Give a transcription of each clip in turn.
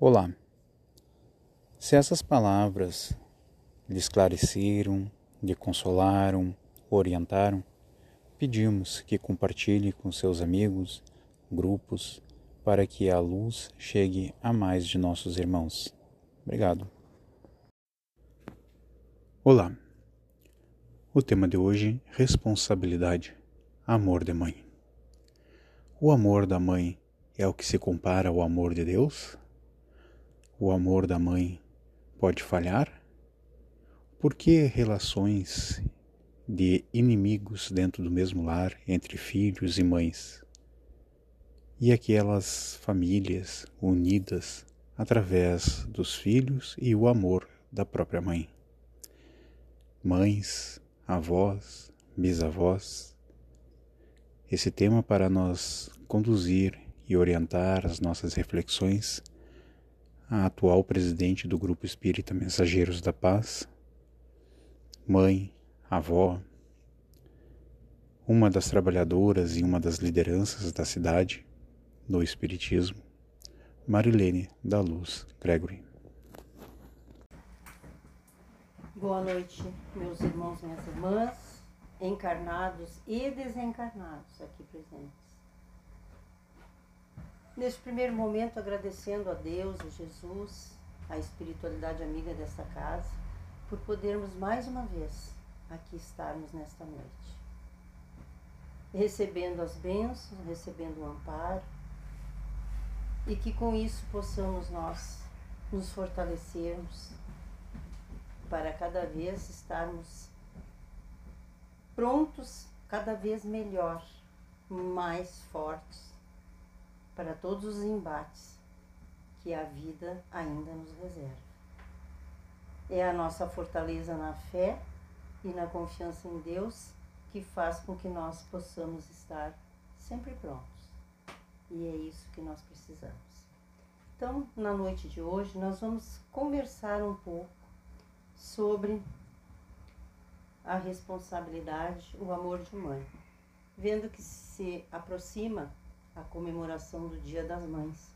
Olá. Se essas palavras lhe esclareceram, lhe consolaram, orientaram, pedimos que compartilhe com seus amigos, grupos, para que a luz chegue a mais de nossos irmãos. Obrigado. Olá. O tema de hoje: responsabilidade, amor de mãe. O amor da mãe é o que se compara ao amor de Deus? O amor da mãe pode falhar? Por que relações de inimigos dentro do mesmo lar entre filhos e mães? E aquelas famílias unidas através dos filhos e o amor da própria mãe. Mães, avós, bisavós. Esse tema para nós conduzir e orientar as nossas reflexões a atual presidente do Grupo Espírita Mensageiros da Paz, mãe, avó, uma das trabalhadoras e uma das lideranças da cidade do Espiritismo, Marilene da Luz Gregory. Boa noite, meus irmãos e minhas irmãs, encarnados e desencarnados aqui presentes. Neste primeiro momento, agradecendo a Deus, a Jesus, a espiritualidade amiga desta casa, por podermos mais uma vez aqui estarmos nesta noite. Recebendo as bênçãos, recebendo o amparo, e que com isso possamos nós nos fortalecermos para cada vez estarmos prontos, cada vez melhor, mais fortes para todos os embates que a vida ainda nos reserva. É a nossa fortaleza na fé e na confiança em Deus que faz com que nós possamos estar sempre prontos. E é isso que nós precisamos. Então, na noite de hoje, nós vamos conversar um pouco sobre a responsabilidade, o amor de mãe. Vendo que se aproxima a comemoração do Dia das Mães.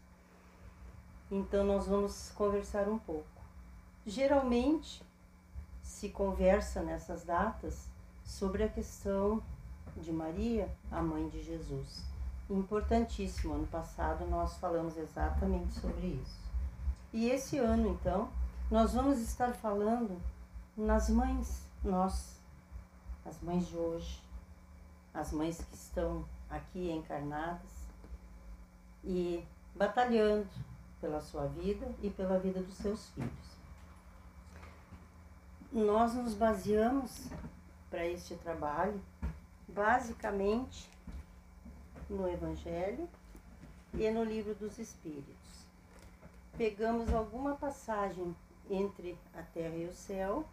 Então nós vamos conversar um pouco. Geralmente se conversa nessas datas sobre a questão de Maria, a mãe de Jesus. Importantíssimo, ano passado nós falamos exatamente sobre isso. E esse ano, então, nós vamos estar falando nas mães, nós, as mães de hoje, as mães que estão aqui encarnadas, e batalhando pela sua vida e pela vida dos seus filhos. Nós nos baseamos para este trabalho basicamente no Evangelho e no Livro dos Espíritos. Pegamos alguma passagem entre a terra e o céu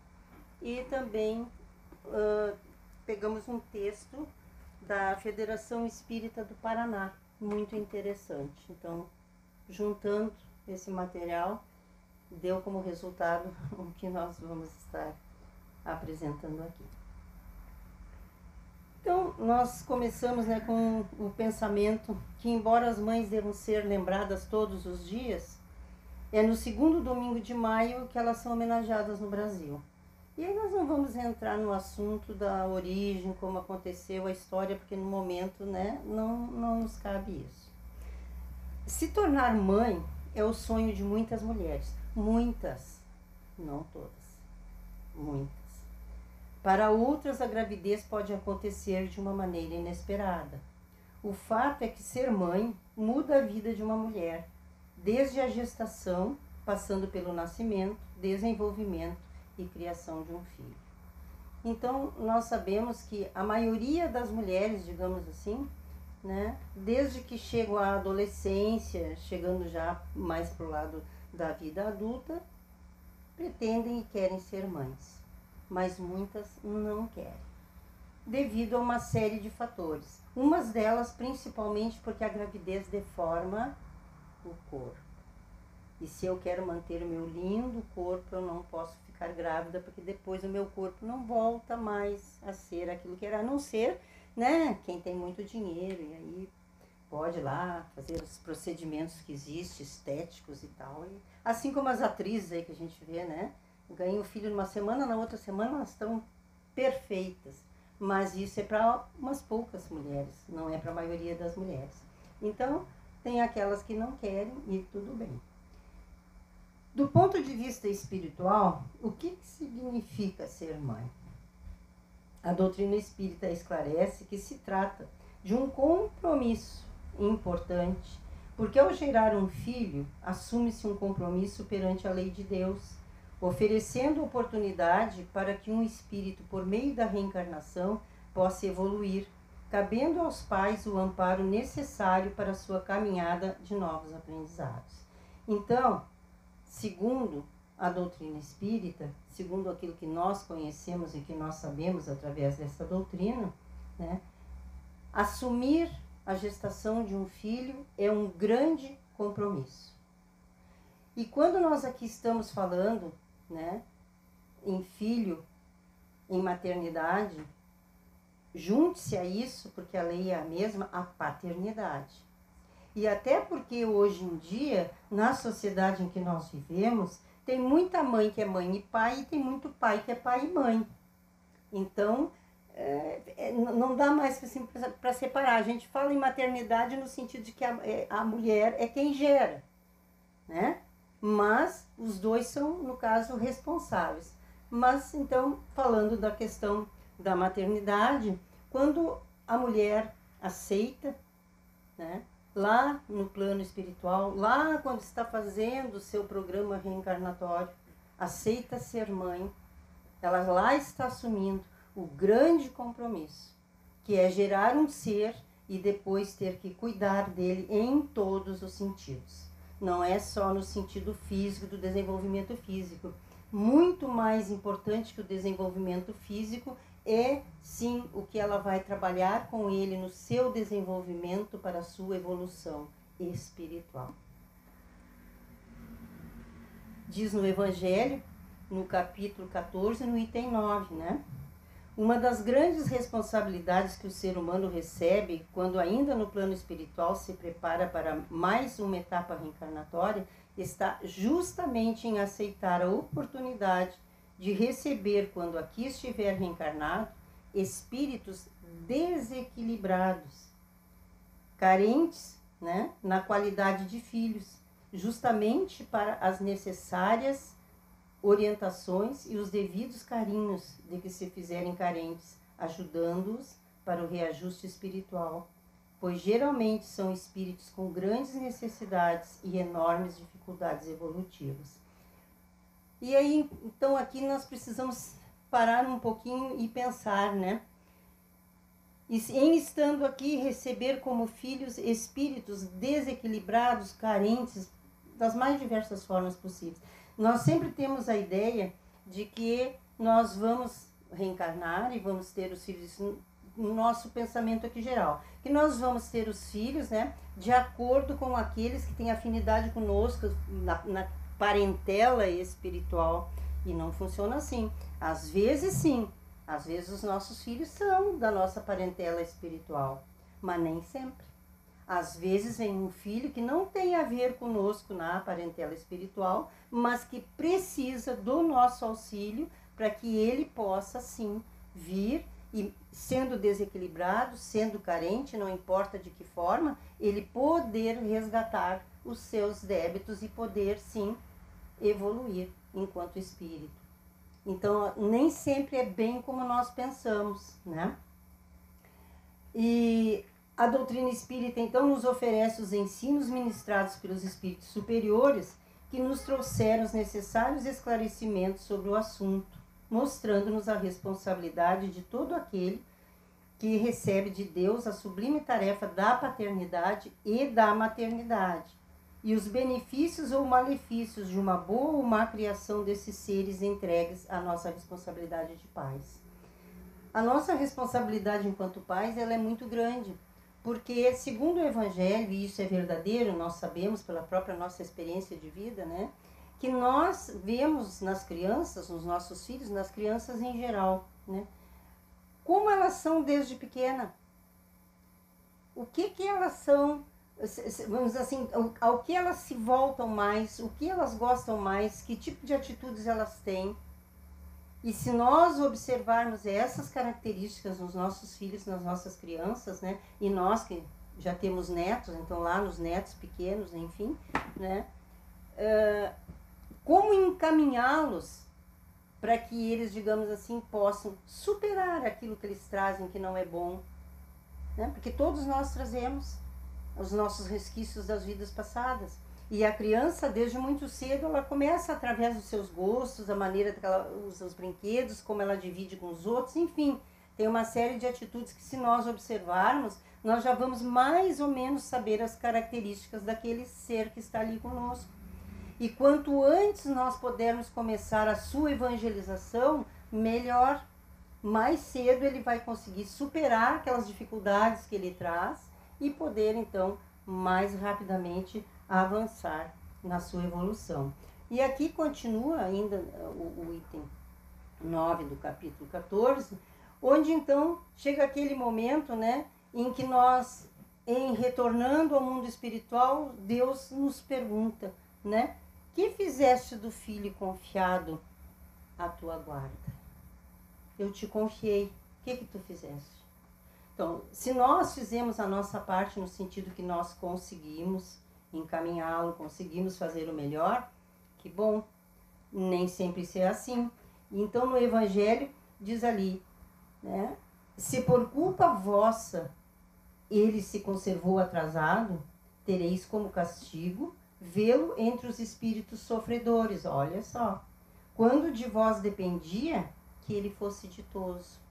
e também uh, pegamos um texto da Federação Espírita do Paraná, muito interessante. Então, juntando esse material, deu como resultado o que nós vamos estar apresentando aqui. Então, nós começamos né, com o pensamento que, embora as mães devam ser lembradas todos os dias, é no segundo domingo de maio que elas são homenageadas no Brasil. E aí nós não vamos entrar no assunto da origem, como aconteceu a história, porque no momento né, não, não nos cabe isso. Se tornar mãe é o sonho de muitas mulheres. Muitas, não todas, muitas. Para outras, a gravidez pode acontecer de uma maneira inesperada. O fato é que ser mãe muda a vida de uma mulher, desde a gestação, passando pelo nascimento, desenvolvimento e criação de um filho. Então, nós sabemos que a maioria das mulheres, digamos assim, né, desde que chegam à adolescência, chegando já mais para o lado da vida adulta, pretendem e querem ser mães, mas muitas não querem, devido a uma série de fatores. Umas delas, principalmente porque a gravidez deforma o corpo. E se eu quero manter o meu lindo corpo, eu não posso ficar grávida, porque depois o meu corpo não volta mais a ser aquilo que era, a não ser, né, quem tem muito dinheiro, e aí pode lá fazer os procedimentos que existem, estéticos e tal. E, assim como as atrizes aí que a gente vê, né? Ganham o filho numa semana, na outra semana elas estão perfeitas. Mas isso é para umas poucas mulheres, não é para a maioria das mulheres. Então, tem aquelas que não querem e tudo bem. Do ponto de vista espiritual, o que significa ser mãe? A doutrina espírita esclarece que se trata de um compromisso importante, porque ao gerar um filho, assume-se um compromisso perante a lei de Deus, oferecendo oportunidade para que um espírito, por meio da reencarnação, possa evoluir, cabendo aos pais o amparo necessário para sua caminhada de novos aprendizados. Então, segundo a doutrina espírita, segundo aquilo que nós conhecemos e que nós sabemos através dessa doutrina, né, assumir a gestação de um filho é um grande compromisso. E quando nós aqui estamos falando né, em filho, em maternidade, junte-se a isso, porque a lei é a mesma, a paternidade. E até porque hoje em dia, na sociedade em que nós vivemos, tem muita mãe que é mãe e pai e tem muito pai que é pai e mãe. Então, é, é, não dá mais assim, para separar. A gente fala em maternidade no sentido de que a, é, a mulher é quem gera, né? Mas os dois são, no caso, responsáveis. Mas, então, falando da questão da maternidade, quando a mulher aceita, né? Lá no plano espiritual, lá quando está fazendo o seu programa reencarnatório, aceita ser mãe, ela lá está assumindo o grande compromisso, que é gerar um ser e depois ter que cuidar dele em todos os sentidos. Não é só no sentido físico, do desenvolvimento físico. Muito mais importante que o desenvolvimento físico é sim o que ela vai trabalhar com ele no seu desenvolvimento para a sua evolução espiritual. Diz no Evangelho, no capítulo 14, no item 9, né? Uma das grandes responsabilidades que o ser humano recebe quando ainda no plano espiritual se prepara para mais uma etapa reencarnatória está justamente em aceitar a oportunidade de receber, quando aqui estiver reencarnado, espíritos desequilibrados, carentes né, na qualidade de filhos, justamente para as necessárias orientações e os devidos carinhos de que se fizerem carentes, ajudando-os para o reajuste espiritual, pois geralmente são espíritos com grandes necessidades e enormes dificuldades evolutivas. E aí, então aqui nós precisamos parar um pouquinho e pensar, né? Em estando aqui receber como filhos espíritos desequilibrados, carentes, das mais diversas formas possíveis. Nós sempre temos a ideia de que nós vamos reencarnar e vamos ter os filhos no nosso pensamento aqui geral, que nós vamos ter os filhos, né, de acordo com aqueles que têm afinidade conosco na, na parentela espiritual e não funciona assim. Às vezes sim, às vezes os nossos filhos são da nossa parentela espiritual, mas nem sempre. Às vezes vem um filho que não tem a ver conosco na parentela espiritual, mas que precisa do nosso auxílio para que ele possa sim vir e sendo desequilibrado, sendo carente, não importa de que forma, ele poder resgatar os seus débitos e poder sim evoluir enquanto espírito. Então, nem sempre é bem como nós pensamos, né? E a doutrina espírita, então, nos oferece os ensinos ministrados pelos espíritos superiores que nos trouxeram os necessários esclarecimentos sobre o assunto, mostrando-nos a responsabilidade de todo aquele que recebe de Deus a sublime tarefa da paternidade e da maternidade, e os benefícios ou malefícios de uma boa ou má criação desses seres entregues à nossa responsabilidade de pais. A nossa responsabilidade enquanto pais ela é muito grande, porque, segundo o Evangelho, e isso é verdadeiro, nós sabemos pela própria nossa experiência de vida, né? Que nós vemos nas crianças, nos nossos filhos, nas crianças em geral, né? Como elas são desde pequena. o que que elas são, vamos dizer assim, ao que elas se voltam mais, o que elas gostam mais, que tipo de atitudes elas têm. E se nós observarmos essas características nos nossos filhos, nas nossas crianças, né? E nós que já temos netos, então lá nos netos pequenos, enfim, né? Uh, como encaminhá-los para que eles, digamos assim, possam superar aquilo que eles trazem que não é bom, né? Porque todos nós trazemos os nossos resquícios das vidas passadas. E a criança, desde muito cedo, ela começa através dos seus gostos, a maneira que ela usa os brinquedos, como ela divide com os outros, enfim, tem uma série de atitudes que, se nós observarmos, nós já vamos mais ou menos saber as características daquele ser que está ali conosco. E quanto antes nós pudermos começar a sua evangelização, melhor. Mais cedo ele vai conseguir superar aquelas dificuldades que ele traz e poder então mais rapidamente avançar na sua evolução. E aqui continua ainda o, o item 9 do capítulo 14, onde então chega aquele momento, né, em que nós, em retornando ao mundo espiritual, Deus nos pergunta, né? Que fizeste do filho confiado à tua guarda? Eu te confiei. O que que tu fizeste? Então, se nós fizemos a nossa parte no sentido que nós conseguimos encaminhá-lo, conseguimos fazer o melhor, que bom. Nem sempre isso é assim. Então, no Evangelho, diz ali, né? Se por culpa vossa ele se conservou atrasado, tereis como castigo vê-lo entre os espíritos sofredores. Olha só. Quando de vós dependia que ele fosse ditoso.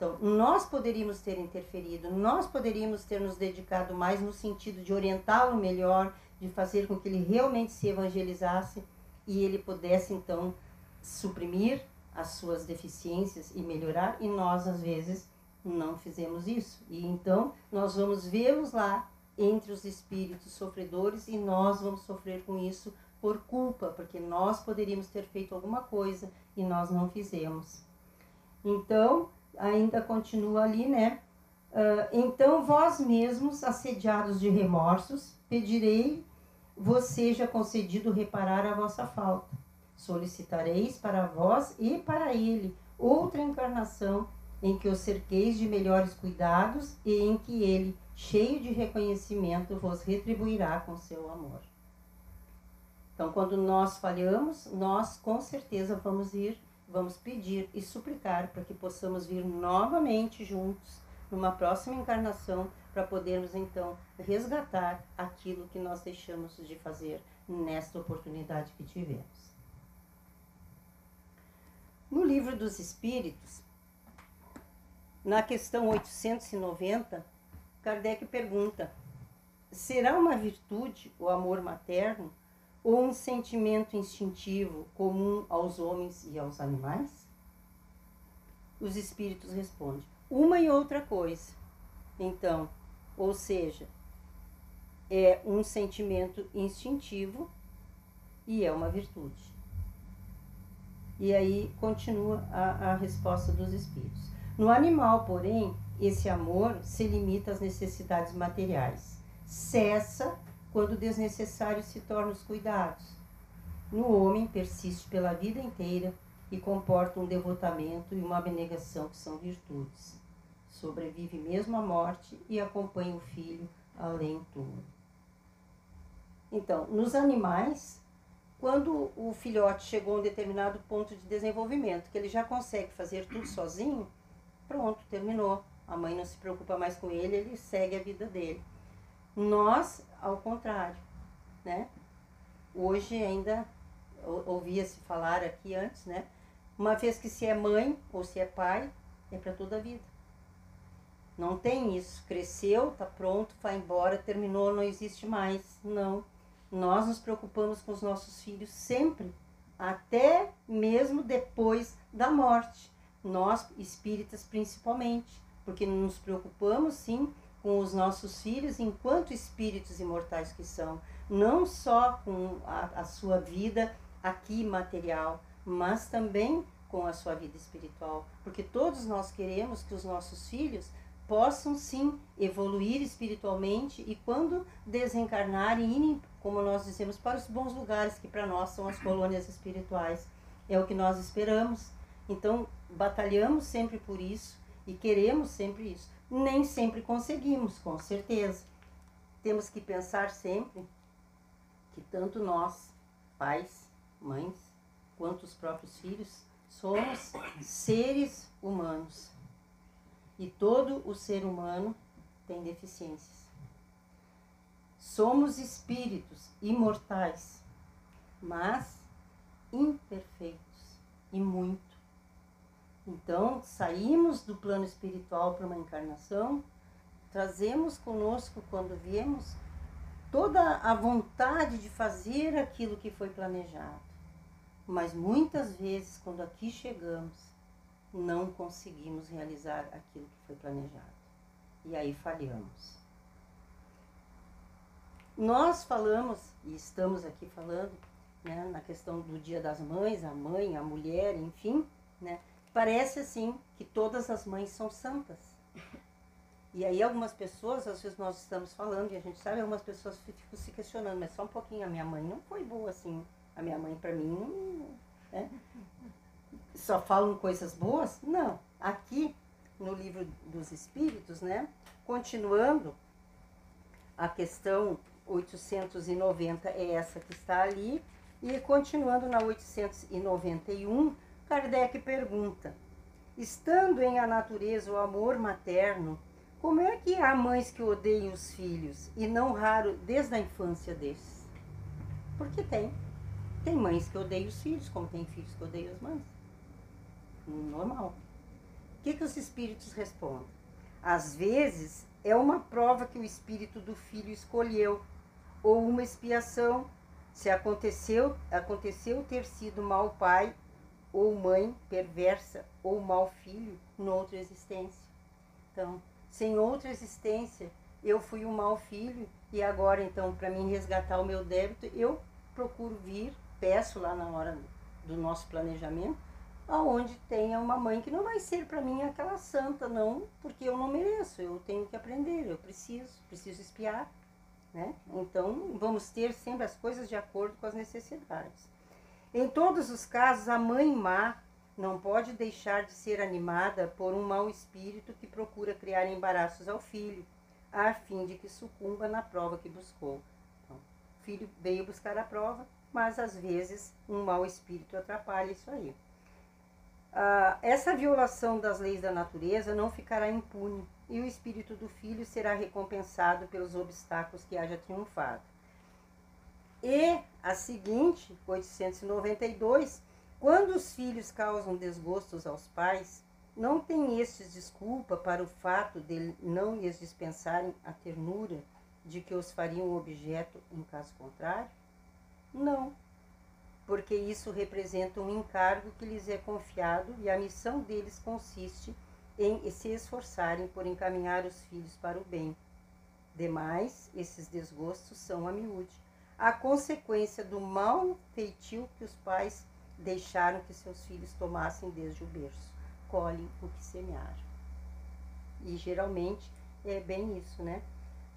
Então, nós poderíamos ter interferido, nós poderíamos ter nos dedicado mais no sentido de orientá-lo melhor, de fazer com que ele realmente se evangelizasse e ele pudesse então suprimir as suas deficiências e melhorar, e nós às vezes não fizemos isso. E então nós vamos vê-los lá entre os espíritos sofredores e nós vamos sofrer com isso por culpa, porque nós poderíamos ter feito alguma coisa e nós não fizemos. Então, ainda continua ali, né? Uh, então, vós mesmos, assediados de remorsos, pedirei vos seja concedido reparar a vossa falta. Solicitareis para vós e para ele outra encarnação em que os cerqueis de melhores cuidados e em que ele, cheio de reconhecimento, vos retribuirá com seu amor. Então, quando nós falhamos, nós com certeza vamos ir, vamos pedir e suplicar para que possamos vir novamente juntos numa próxima encarnação para podermos então resgatar aquilo que nós deixamos de fazer nesta oportunidade que tivemos. No livro dos Espíritos, na questão 890, Kardec pergunta: será uma virtude o amor materno ou um sentimento instintivo comum aos homens e aos animais? Os espíritos respondem: uma e outra coisa. Então, ou seja, é um sentimento instintivo e é uma virtude. E aí continua a, a resposta dos espíritos. No animal, porém, esse amor se limita às necessidades materiais. Cessa quando desnecessário se tornam os cuidados. No homem, persiste pela vida inteira e comporta um devotamento e uma abnegação que são virtudes. Sobrevive mesmo à morte e acompanha o filho além tudo. Então, nos animais, quando o filhote chegou a um determinado ponto de desenvolvimento, que ele já consegue fazer tudo sozinho, pronto, terminou. A mãe não se preocupa mais com ele, ele segue a vida dele. Nós, ao contrário, né? Hoje ainda ouvia-se falar aqui antes, né? Uma vez que se é mãe ou se é pai, é para toda a vida. Não tem isso. Cresceu, tá pronto, vai embora, terminou, não existe mais. Não. Nós nos preocupamos com os nossos filhos sempre, até mesmo depois da morte nós espíritas principalmente, porque nos preocupamos sim com os nossos filhos enquanto espíritos imortais que são, não só com a, a sua vida aqui material, mas também com a sua vida espiritual, porque todos nós queremos que os nossos filhos possam sim evoluir espiritualmente e quando desencarnarem, irem, como nós dizemos, para os bons lugares que para nós são as colônias espirituais. É o que nós esperamos. Então, batalhamos sempre por isso e queremos sempre isso. Nem sempre conseguimos, com certeza. Temos que pensar sempre que tanto nós, pais, mães, quanto os próprios filhos, somos seres humanos. E todo o ser humano tem deficiências. Somos espíritos imortais, mas imperfeitos e muito. Então, saímos do plano espiritual para uma encarnação, trazemos conosco, quando viemos, toda a vontade de fazer aquilo que foi planejado. Mas muitas vezes, quando aqui chegamos, não conseguimos realizar aquilo que foi planejado. E aí falhamos. Nós falamos, e estamos aqui falando, né, na questão do Dia das Mães, a mãe, a mulher, enfim, né, parece assim que todas as mães são santas. E aí algumas pessoas, às vezes nós estamos falando e a gente sabe, algumas pessoas ficam se questionando, mas só um pouquinho, a minha mãe não foi boa assim. A minha mãe para mim. Né? Só falam coisas boas? Não. Aqui no livro dos Espíritos, né? Continuando, a questão 890 é essa que está ali, e continuando na 891, Kardec pergunta: estando em a natureza o amor materno, como é que há mães que odeiam os filhos e não raro desde a infância desses? Porque tem. Tem mães que odeiam os filhos, como tem filhos que odeiam as mães. Normal. O que, que os espíritos respondem? Às vezes é uma prova que o espírito do filho escolheu, ou uma expiação, se aconteceu, aconteceu ter sido mau pai ou mãe perversa ou mau filho noutra existência. Então, sem outra existência, eu fui um mau filho e agora então para mim resgatar o meu débito, eu procuro vir, peço lá na hora do nosso planejamento, aonde tenha uma mãe que não vai ser para mim aquela santa não, porque eu não mereço, eu tenho que aprender, eu preciso, preciso espiar, né? Então, vamos ter sempre as coisas de acordo com as necessidades. Em todos os casos, a mãe má não pode deixar de ser animada por um mau espírito que procura criar embaraços ao filho, a fim de que sucumba na prova que buscou. Então, o filho veio buscar a prova, mas às vezes um mau espírito atrapalha isso aí. Ah, essa violação das leis da natureza não ficará impune e o espírito do filho será recompensado pelos obstáculos que haja triunfado. E a seguinte, 892, quando os filhos causam desgostos aos pais, não tem estes desculpa para o fato de não lhes dispensarem a ternura de que os fariam objeto em caso contrário? Não, porque isso representa um encargo que lhes é confiado e a missão deles consiste em se esforçarem por encaminhar os filhos para o bem. Demais, esses desgostos são a miúde, a consequência do mau feitio que os pais deixaram que seus filhos tomassem desde o berço. Colhem o que semearam. E geralmente é bem isso, né?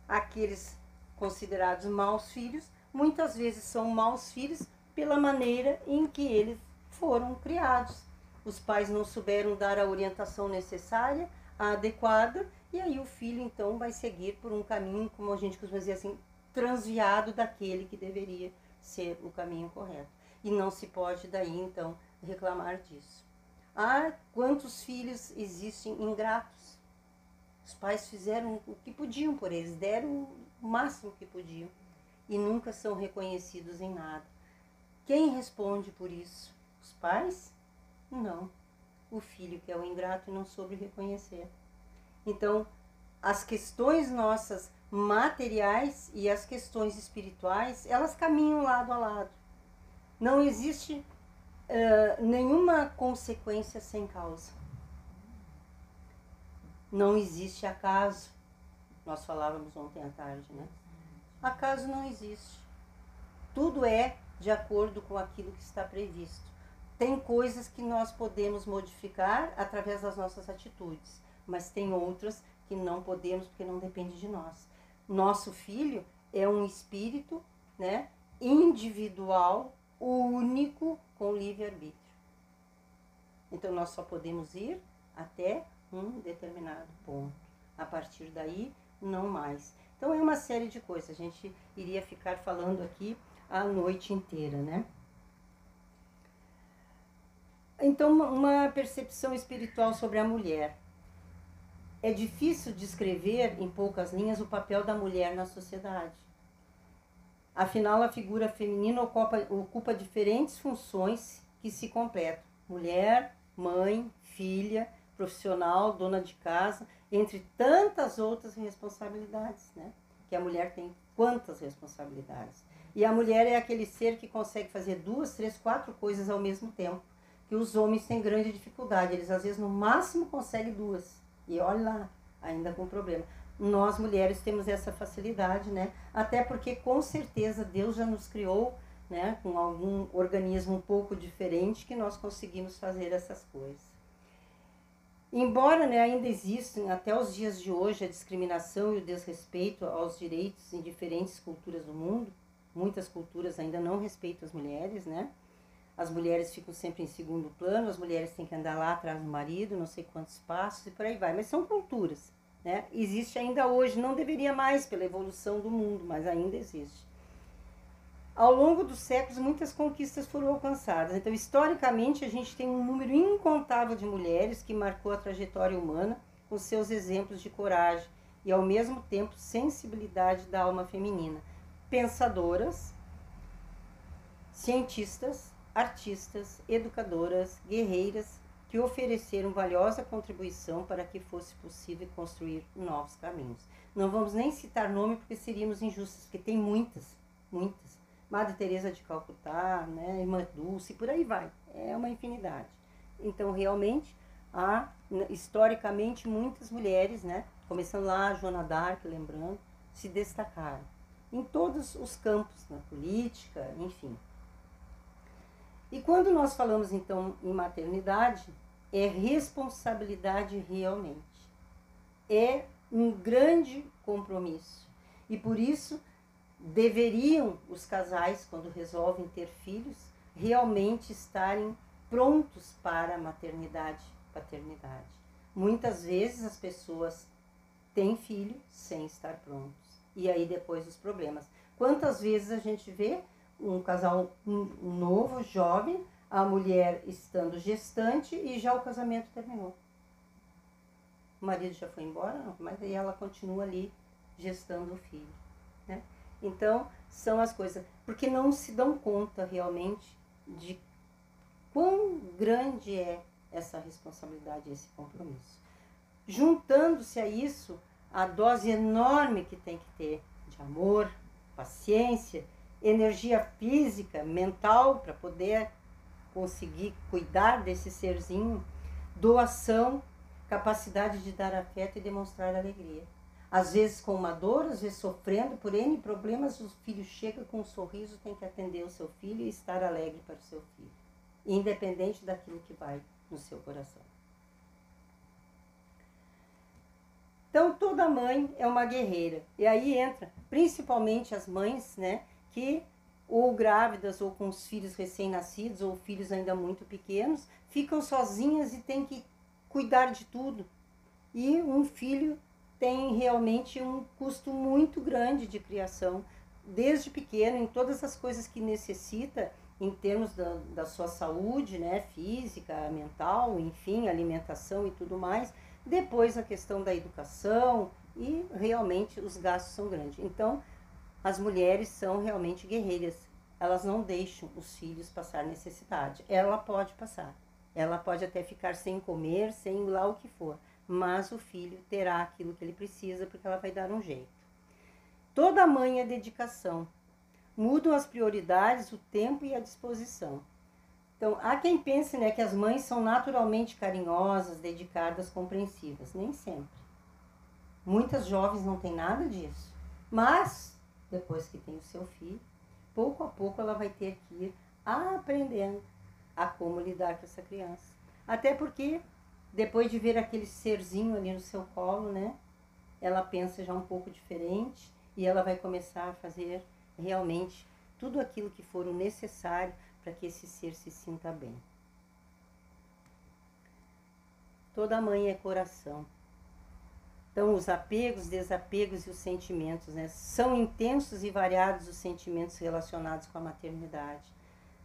Aqueles considerados maus filhos, muitas vezes são maus filhos pela maneira em que eles foram criados. Os pais não souberam dar a orientação necessária, a adequada, e aí o filho então vai seguir por um caminho, como a gente costuma dizer assim, transviado daquele que deveria ser o caminho correto e não se pode daí então reclamar disso. Ah, quantos filhos existem ingratos? Os pais fizeram o que podiam por eles, deram o máximo que podiam e nunca são reconhecidos em nada. Quem responde por isso? Os pais? Não. O filho que é o ingrato e não soube reconhecer. Então, as questões nossas materiais e as questões espirituais, elas caminham lado a lado. Não existe uh, nenhuma consequência sem causa. Não existe acaso. Nós falávamos ontem à tarde, né? Acaso não existe. Tudo é de acordo com aquilo que está previsto. Tem coisas que nós podemos modificar através das nossas atitudes, mas tem outras que não podemos porque não depende de nós. Nosso filho é um espírito, né, individual, único, com livre-arbítrio. Então nós só podemos ir até um determinado ponto. A partir daí, não mais. Então é uma série de coisas. A gente iria ficar falando aqui a noite inteira, né? Então, uma percepção espiritual sobre a mulher. É difícil descrever em poucas linhas o papel da mulher na sociedade. Afinal, a figura feminina ocupa, ocupa diferentes funções que se completam: mulher, mãe, filha, profissional, dona de casa, entre tantas outras responsabilidades, né? Que a mulher tem quantas responsabilidades. E a mulher é aquele ser que consegue fazer duas, três, quatro coisas ao mesmo tempo. Que os homens têm grande dificuldade. Eles às vezes no máximo conseguem duas. E olha lá, ainda com problema. Nós mulheres temos essa facilidade, né? Até porque com certeza Deus já nos criou, né, com algum organismo um pouco diferente que nós conseguimos fazer essas coisas. Embora né, ainda existam até os dias de hoje a discriminação e o desrespeito aos direitos em diferentes culturas do mundo, muitas culturas ainda não respeitam as mulheres, né? As mulheres ficam sempre em segundo plano, as mulheres têm que andar lá atrás do marido, não sei quantos passos e por aí vai. Mas são culturas, né? Existe ainda hoje, não deveria mais pela evolução do mundo, mas ainda existe. Ao longo dos séculos, muitas conquistas foram alcançadas. Então, historicamente, a gente tem um número incontável de mulheres que marcou a trajetória humana com seus exemplos de coragem e, ao mesmo tempo, sensibilidade da alma feminina. Pensadoras, cientistas, artistas, educadoras, guerreiras que ofereceram valiosa contribuição para que fosse possível construir novos caminhos. Não vamos nem citar nome porque seríamos injustos, porque tem muitas, muitas. Madre Teresa de Calcutá, né, Irmã Dulce, por aí vai. É uma infinidade. Então, realmente, há historicamente muitas mulheres, né, começando lá Joana d'Arc, lembrando, se destacaram em todos os campos, na política, enfim. E quando nós falamos então em maternidade, é responsabilidade realmente. É um grande compromisso. E por isso deveriam os casais, quando resolvem ter filhos, realmente estarem prontos para a maternidade, paternidade. Muitas vezes as pessoas têm filho sem estar prontos. E aí depois os problemas. Quantas vezes a gente vê um casal novo, jovem, a mulher estando gestante e já o casamento terminou. O marido já foi embora, não, mas aí ela continua ali gestando o filho. Né? Então, são as coisas. Porque não se dão conta realmente de quão grande é essa responsabilidade, esse compromisso. Juntando-se a isso, a dose enorme que tem que ter de amor, paciência, energia física, mental, para poder conseguir cuidar desse serzinho, doação, capacidade de dar afeto e demonstrar alegria. Às vezes com uma dor, às vezes sofrendo por N problemas, o filho chega com um sorriso, tem que atender o seu filho e estar alegre para o seu filho, independente daquilo que vai no seu coração. Então toda mãe é uma guerreira. E aí entra principalmente as mães, né, que ou grávidas ou com os filhos recém-nascidos ou filhos ainda muito pequenos, ficam sozinhas e têm que cuidar de tudo. E um filho tem realmente um custo muito grande de criação, desde pequeno, em todas as coisas que necessita, em termos da, da sua saúde, né, física, mental, enfim, alimentação e tudo mais. Depois a questão da educação e realmente os gastos são grandes. Então, as mulheres são realmente guerreiras. Elas não deixam os filhos passar necessidade. Ela pode passar. Ela pode até ficar sem comer, sem lá o que for mas o filho terá aquilo que ele precisa porque ela vai dar um jeito. Toda mãe é dedicação. Mudam as prioridades, o tempo e a disposição. Então, há quem pense né, que as mães são naturalmente carinhosas, dedicadas, compreensivas. Nem sempre. Muitas jovens não têm nada disso. Mas, depois que tem o seu filho, pouco a pouco ela vai ter que ir aprendendo a como lidar com essa criança. Até porque depois de ver aquele serzinho ali no seu colo, né? ela pensa já um pouco diferente e ela vai começar a fazer realmente tudo aquilo que for o necessário para que esse ser se sinta bem. Toda mãe é coração. Então, os apegos, desapegos e os sentimentos, né? São intensos e variados os sentimentos relacionados com a maternidade.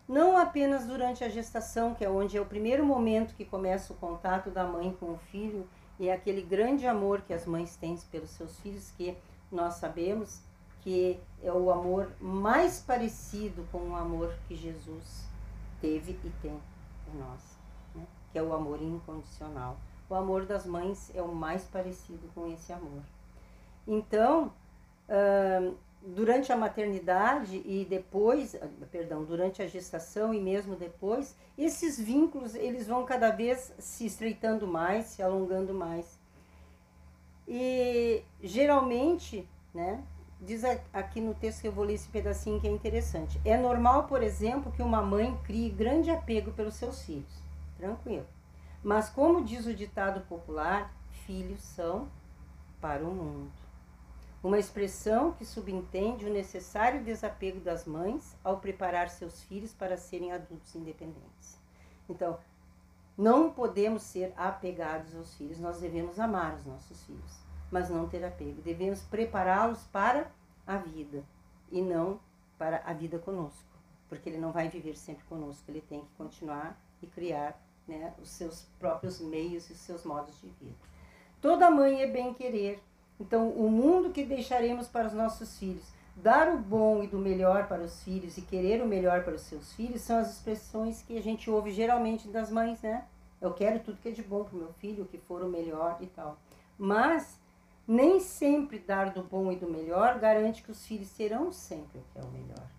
Não apenas durante a gestação, que é onde é o primeiro momento que começa o contato da mãe com o filho, e é aquele grande amor que as mães têm pelos seus filhos, que nós sabemos que é o amor mais parecido com o amor que Jesus teve e tem em nós, né? que é o amor incondicional. O amor das mães é o mais parecido com esse amor. Então, durante a maternidade e depois, perdão, durante a gestação e mesmo depois, esses vínculos eles vão cada vez se estreitando mais, se alongando mais. E geralmente, né, diz aqui no texto que eu vou ler esse pedacinho que é interessante. É normal, por exemplo, que uma mãe crie grande apego pelos seus filhos. Tranquilo. Mas, como diz o ditado popular, filhos são para o mundo. Uma expressão que subentende o necessário desapego das mães ao preparar seus filhos para serem adultos independentes. Então, não podemos ser apegados aos filhos, nós devemos amar os nossos filhos, mas não ter apego. Devemos prepará-los para a vida e não para a vida conosco, porque ele não vai viver sempre conosco, ele tem que continuar e criar né, os seus próprios meios e os seus modos de vida. Toda mãe é bem querer. Então, o mundo que deixaremos para os nossos filhos, dar o bom e do melhor para os filhos e querer o melhor para os seus filhos são as expressões que a gente ouve geralmente das mães, né? Eu quero tudo que é de bom para o meu filho, o que for o melhor e tal. Mas nem sempre dar do bom e do melhor garante que os filhos serão sempre o que é o melhor.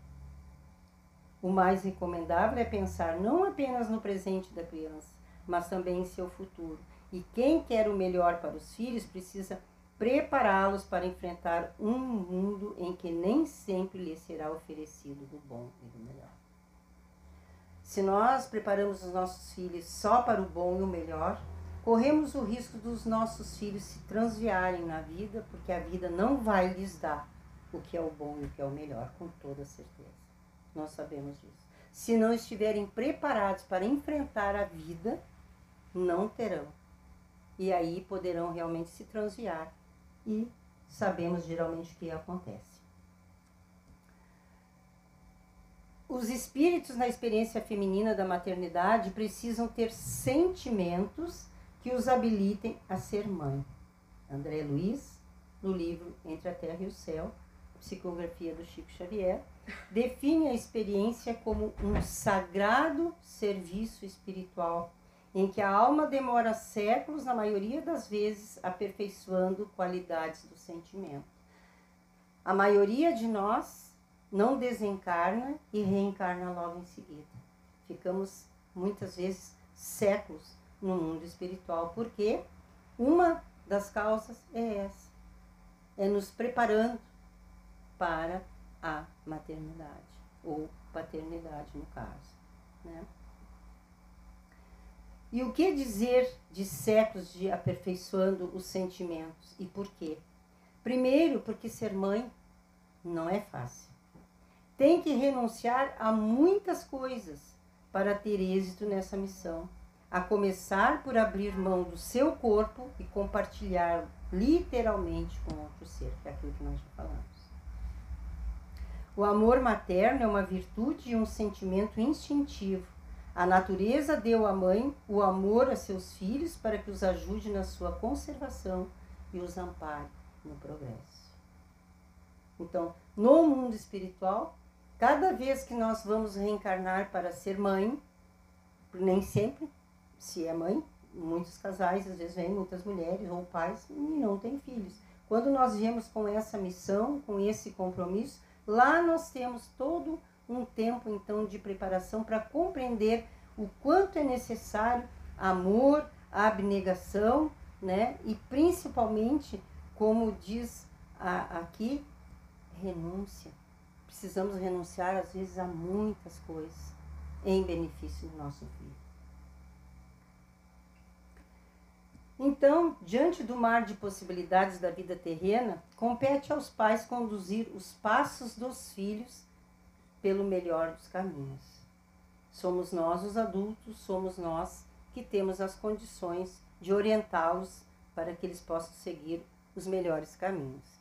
O mais recomendável é pensar não apenas no presente da criança, mas também em seu futuro. E quem quer o melhor para os filhos precisa prepará-los para enfrentar um mundo em que nem sempre lhes será oferecido do bom e do melhor. Se nós preparamos os nossos filhos só para o bom e o melhor, corremos o risco dos nossos filhos se transviarem na vida, porque a vida não vai lhes dar o que é o bom e o que é o melhor, com toda certeza. Nós sabemos disso. Se não estiverem preparados para enfrentar a vida, não terão. E aí poderão realmente se transviar. E sabemos geralmente o que acontece. Os espíritos na experiência feminina da maternidade precisam ter sentimentos que os habilitem a ser mãe. André Luiz, no livro Entre a Terra e o Céu, psicografia do Chico Xavier, define a experiência como um sagrado serviço espiritual, em que a alma demora séculos, na maioria das vezes, aperfeiçoando qualidades do sentimento. A maioria de nós não desencarna e reencarna logo em seguida. Ficamos muitas vezes séculos no mundo espiritual, porque uma das causas é essa: é nos preparando para a maternidade ou paternidade no caso, né? E o que dizer de séculos de aperfeiçoando os sentimentos e por quê? Primeiro, porque ser mãe não é fácil. Tem que renunciar a muitas coisas para ter êxito nessa missão, a começar por abrir mão do seu corpo e compartilhar literalmente com outro ser, que é aquilo que nós já falamos. O amor materno é uma virtude e um sentimento instintivo. A natureza deu à mãe o amor a seus filhos para que os ajude na sua conservação e os ampare no progresso. Então, no mundo espiritual, cada vez que nós vamos reencarnar para ser mãe, nem sempre se é mãe, muitos casais às vezes vêm muitas mulheres ou pais e não têm filhos. Quando nós viemos com essa missão, com esse compromisso, Lá nós temos todo um tempo então de preparação para compreender o quanto é necessário amor, abnegação, né? E principalmente, como diz a, aqui, renúncia. Precisamos renunciar às vezes a muitas coisas em benefício do nosso filho. Então, diante do mar de possibilidades da vida terrena, compete aos pais conduzir os passos dos filhos pelo melhor dos caminhos. Somos nós, os adultos, somos nós que temos as condições de orientá-los para que eles possam seguir os melhores caminhos.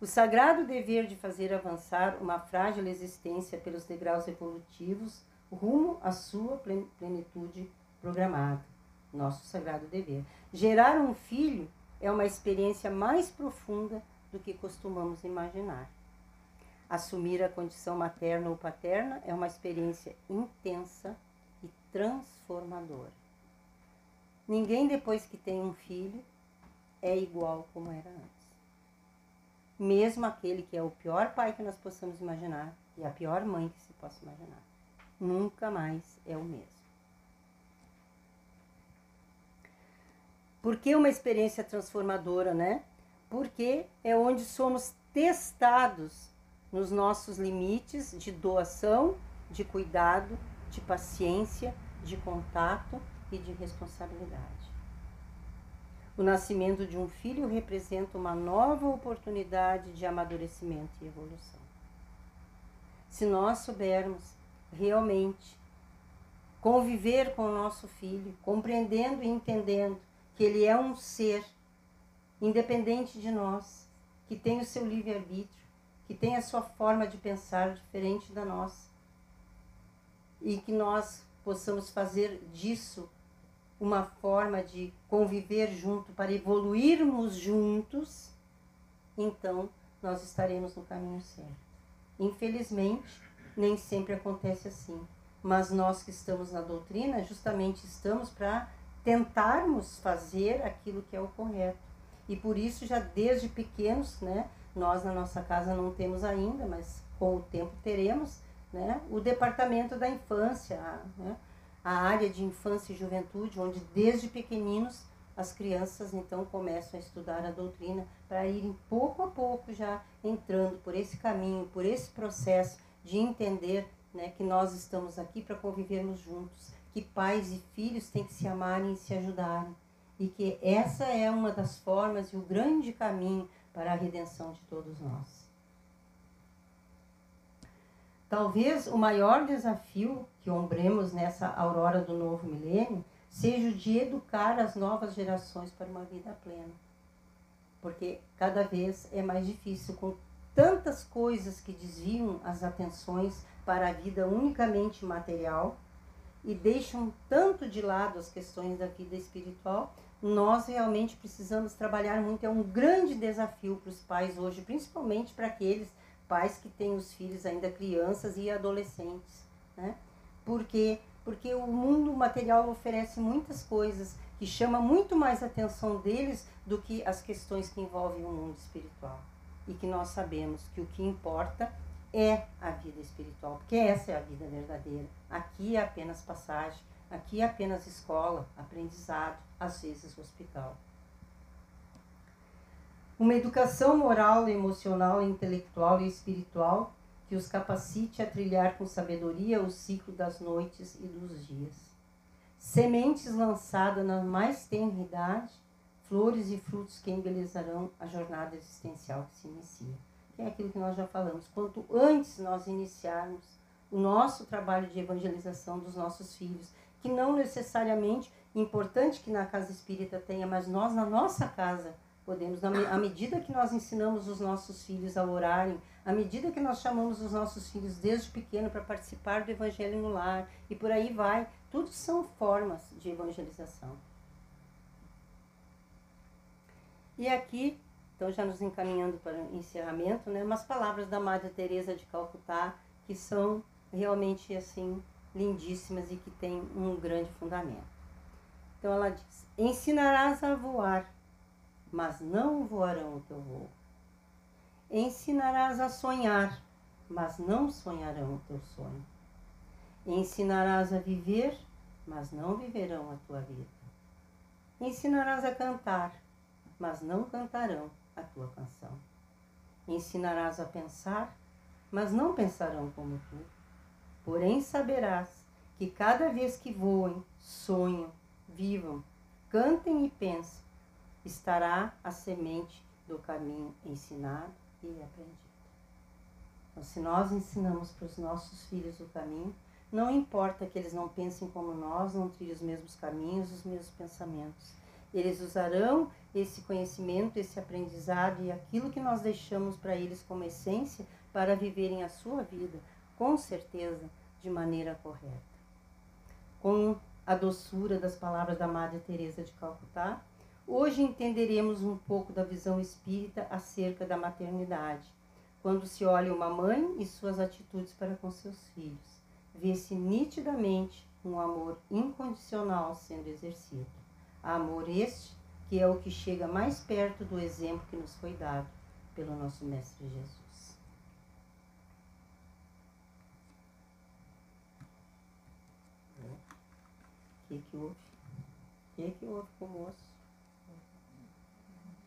O sagrado dever de fazer avançar uma frágil existência pelos degraus evolutivos rumo à sua plenitude programada nosso sagrado dever. Gerar um filho é uma experiência mais profunda do que costumamos imaginar. Assumir a condição materna ou paterna é uma experiência intensa e transformadora. Ninguém depois que tem um filho é igual como era antes. Mesmo aquele que é o pior pai que nós possamos imaginar e a pior mãe que se possa imaginar, nunca mais é o mesmo. Por que uma experiência transformadora, né? Porque é onde somos testados nos nossos limites de doação, de cuidado, de paciência, de contato e de responsabilidade. O nascimento de um filho representa uma nova oportunidade de amadurecimento e evolução. Se nós soubermos realmente conviver com o nosso filho, compreendendo e entendendo que ele é um ser independente de nós, que tem o seu livre-arbítrio, que tem a sua forma de pensar diferente da nossa. E que nós possamos fazer disso uma forma de conviver junto para evoluirmos juntos, então nós estaremos no caminho certo. Infelizmente, nem sempre acontece assim, mas nós que estamos na doutrina, justamente estamos para tentarmos fazer aquilo que é o correto. E por isso, já desde pequenos, né, nós na nossa casa não temos ainda, mas com o tempo teremos, né, o departamento da infância, né, a área de infância e juventude, onde desde pequeninos as crianças então começam a estudar a doutrina para irem pouco a pouco já entrando por esse caminho, por esse processo de entender né, que nós estamos aqui para convivermos juntos que pais e filhos têm que se amarem e se ajudarem. E que essa é uma das formas e o grande caminho para a redenção de todos nós. Talvez o maior desafio que ombremos nessa aurora do novo milênio seja o de educar as novas gerações para uma vida plena. Porque cada vez é mais difícil, com tantas coisas que desviam as atenções para a vida unicamente material e deixam tanto de lado as questões da vida espiritual, nós realmente precisamos trabalhar muito. É um grande desafio para os pais hoje, principalmente para aqueles pais que têm os filhos ainda crianças e adolescentes, né? Porque porque o mundo material oferece muitas coisas que chama muito mais a atenção deles do que as questões que envolvem o mundo espiritual. E que nós sabemos que o que importa é a vida espiritual, porque essa é a vida verdadeira. Aqui é apenas passagem, aqui é apenas escola, aprendizado, às vezes hospital. Uma educação moral, emocional, intelectual e espiritual que os capacite a trilhar com sabedoria o ciclo das noites e dos dias. Sementes lançadas na mais tenra idade, flores e frutos que embelezarão a jornada existencial que se inicia é aquilo que nós já falamos. Quanto antes nós iniciarmos o nosso trabalho de evangelização dos nossos filhos, que não necessariamente importante que na casa espírita tenha, mas nós na nossa casa podemos, à medida que nós ensinamos os nossos filhos a orarem, à medida que nós chamamos os nossos filhos desde pequeno para participar do evangelho no lar e por aí vai, tudo são formas de evangelização. E aqui então, já nos encaminhando para o encerramento, né, umas palavras da Madre Teresa de Calcutá que são realmente assim lindíssimas e que têm um grande fundamento. Então ela diz: Ensinarás a voar, mas não voarão o teu voo. Ensinarás a sonhar, mas não sonharão o teu sonho. Ensinarás a viver, mas não viverão a tua vida. Ensinarás a cantar, mas não cantarão a tua canção. Ensinarás a pensar, mas não pensarão como tu. Porém saberás que cada vez que voem, sonham, vivam, cantem e pensem, estará a semente do caminho ensinado e aprendido. Então, se nós ensinamos para os nossos filhos o caminho, não importa que eles não pensem como nós, não trilhem os mesmos caminhos, os mesmos pensamentos. Eles usarão esse conhecimento, esse aprendizado e aquilo que nós deixamos para eles como essência para viverem a sua vida, com certeza, de maneira correta. Com a doçura das palavras da Madre Teresa de Calcutá, hoje entenderemos um pouco da visão espírita acerca da maternidade, quando se olha uma mãe e suas atitudes para com seus filhos vê-se nitidamente um amor incondicional sendo exercido. Amor este que é o que chega mais perto do exemplo que nos foi dado pelo nosso Mestre Jesus. O que, que houve? O que, que houve com o moço?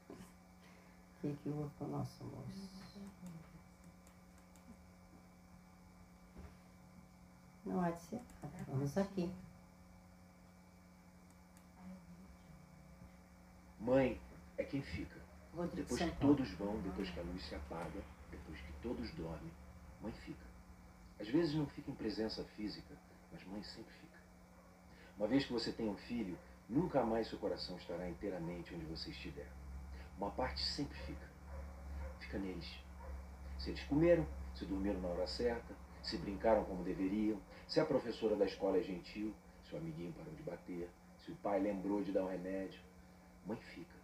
O que, que houve com o nosso moço? Não há de ser Vamos aqui. Mãe é quem fica. Rodrigo Depois que todos vão, depois que a luz se apaga, depois que todos dormem, mãe fica. Às vezes não fica em presença física, mas mãe sempre fica. Uma vez que você tem um filho, nunca mais seu coração estará inteiramente onde você estiver. Uma parte sempre fica. Fica neles. Se eles comeram, se dormiram na hora certa, se brincaram como deveriam, se a professora da escola é gentil, se o amiguinho parou de bater, se o pai lembrou de dar um remédio. Mãe fica.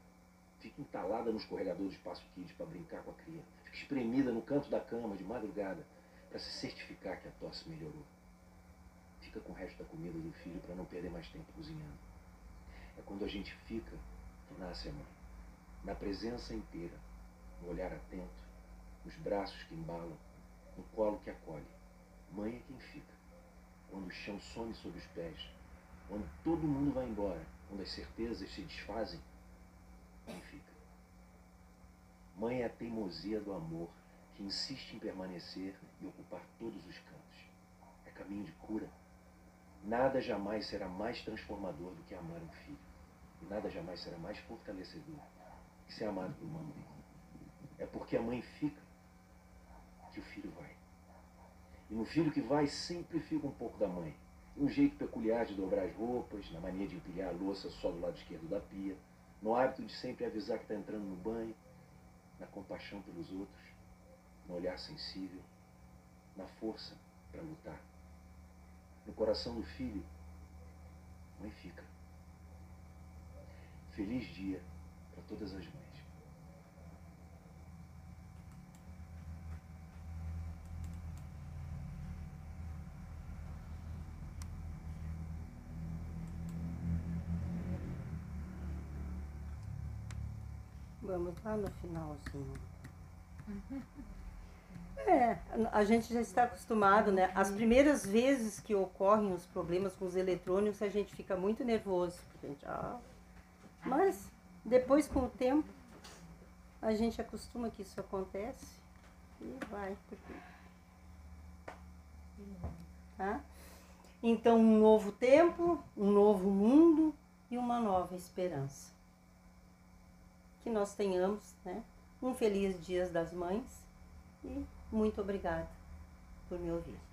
Fica entalada no escorregador do espaço kids para brincar com a cria. Fica espremida no canto da cama de madrugada para se certificar que a tosse melhorou. Fica com o resto da comida do filho para não perder mais tempo cozinhando. É quando a gente fica que nasce a mãe. Na presença inteira, no olhar atento, nos braços que embalam, no colo que acolhe. Mãe é quem fica quando o chão some sob os pés, quando todo mundo vai embora, quando as certezas se desfazem, Mãe é a teimosia do amor que insiste em permanecer e ocupar todos os cantos. É caminho de cura. Nada jamais será mais transformador do que amar um filho. E nada jamais será mais fortalecedor que ser amado por uma mãe. É porque a mãe fica que o filho vai. E no filho que vai sempre fica um pouco da mãe. Um jeito peculiar de dobrar as roupas, na mania de empilhar a louça só do lado esquerdo da pia, no hábito de sempre avisar que está entrando no banho, na compaixão pelos outros, no olhar sensível, na força para lutar. No coração do filho, mãe fica. Feliz dia para todas as mães. Vamos lá no finalzinho. É, a gente já está acostumado, né? As primeiras vezes que ocorrem os problemas com os eletrônicos, a gente fica muito nervoso. Gente, ah, mas depois, com o tempo, a gente acostuma que isso acontece e vai. Porque... Tá? Então, um novo tempo, um novo mundo e uma nova esperança que nós tenhamos né, um feliz Dia das Mães e muito obrigada por me ouvir.